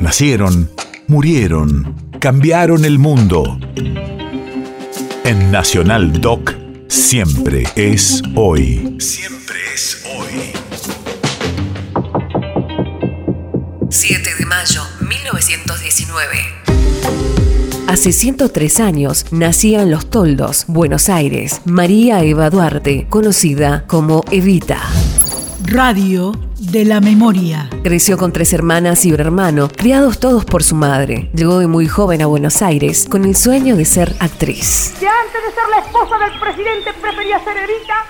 Nacieron, murieron, cambiaron el mundo. En Nacional Doc, siempre es hoy. Siempre es hoy. 7 de mayo 1919. Hace 103 años nacía en Los Toldos, Buenos Aires, María Eva Duarte, conocida como Evita. Radio de la memoria. Creció con tres hermanas y un hermano, criados todos por su madre. Llegó de muy joven a Buenos Aires con el sueño de ser actriz. Que antes de ser la esposa del presidente prefería ser Evita.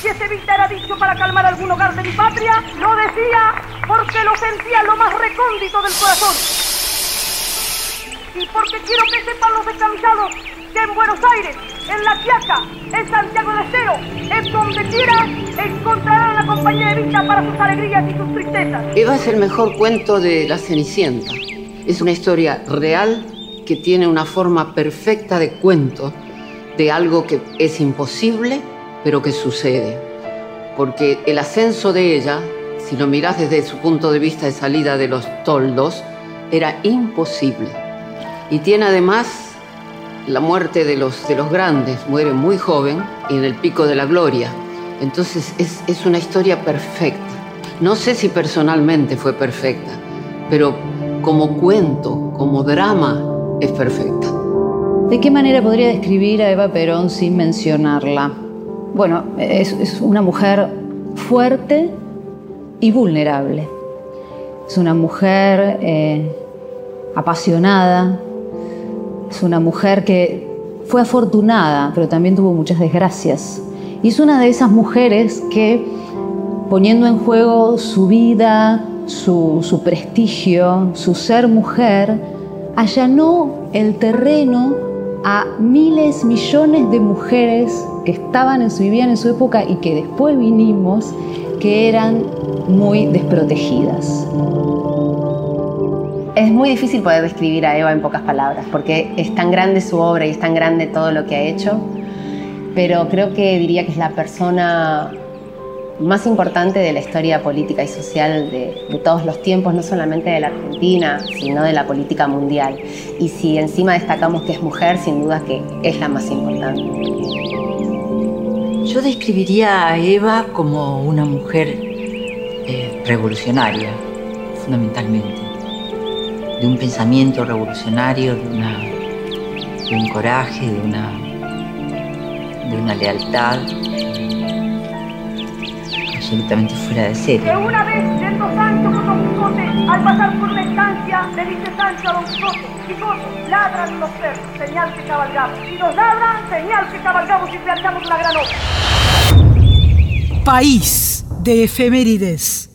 Si ese Evita era dicho para calmar algún hogar de mi patria, lo decía porque lo sentía en lo más recóndito del corazón. Y porque quiero que sepan los descamisados que en Buenos Aires, en La Quiaca, en Santiago de Estero, en donde quiera, encontrarán para sus alegrías y sus tristezas. Eva es el mejor cuento de La Cenicienta. Es una historia real que tiene una forma perfecta de cuento de algo que es imposible, pero que sucede. Porque el ascenso de ella, si lo mirás desde su punto de vista de salida de los toldos, era imposible. Y tiene además la muerte de los, de los grandes, muere muy joven en el pico de la gloria. Entonces es, es una historia perfecta. No sé si personalmente fue perfecta, pero como cuento, como drama, es perfecta. ¿De qué manera podría describir a Eva Perón sin mencionarla? Bueno, es, una mujer fuerte y vulnerable. Es una mujer eh, apasionada, es una mujer que fue afortunada, pero también tuvo muchas desgracias. Y es una de esas mujeres que, poniendo en juego su vida, su, prestigio, su ser mujer, allanó el terreno a miles, millones de mujeres que estaban en su, vivían en su época y que después vinimos, que eran muy desprotegidas. Es muy difícil poder describir a Eva en pocas palabras, porque es tan grande su obra y es tan grande todo lo que ha hecho, pero creo que diría que es la persona más importante de la historia política y social de, todos los tiempos, no solamente de la Argentina, sino de la política mundial. Y si encima destacamos que es mujer, sin duda que es la más importante. Yo describiría a Eva como una mujer eh, revolucionaria, fundamentalmente, de un pensamiento revolucionario, de, una, de un coraje, de una, de una lealtad absolutamente fuera de serie. Que una vez yendo Sancho con Don Quijote, al pasar por una estancia, le dice Sancho a Don Quijote, Quijote, ladran los perros, señal que cabalgamos. Si nos ladran, señal que cabalgamos y realizamos una gran obra. País de efemérides.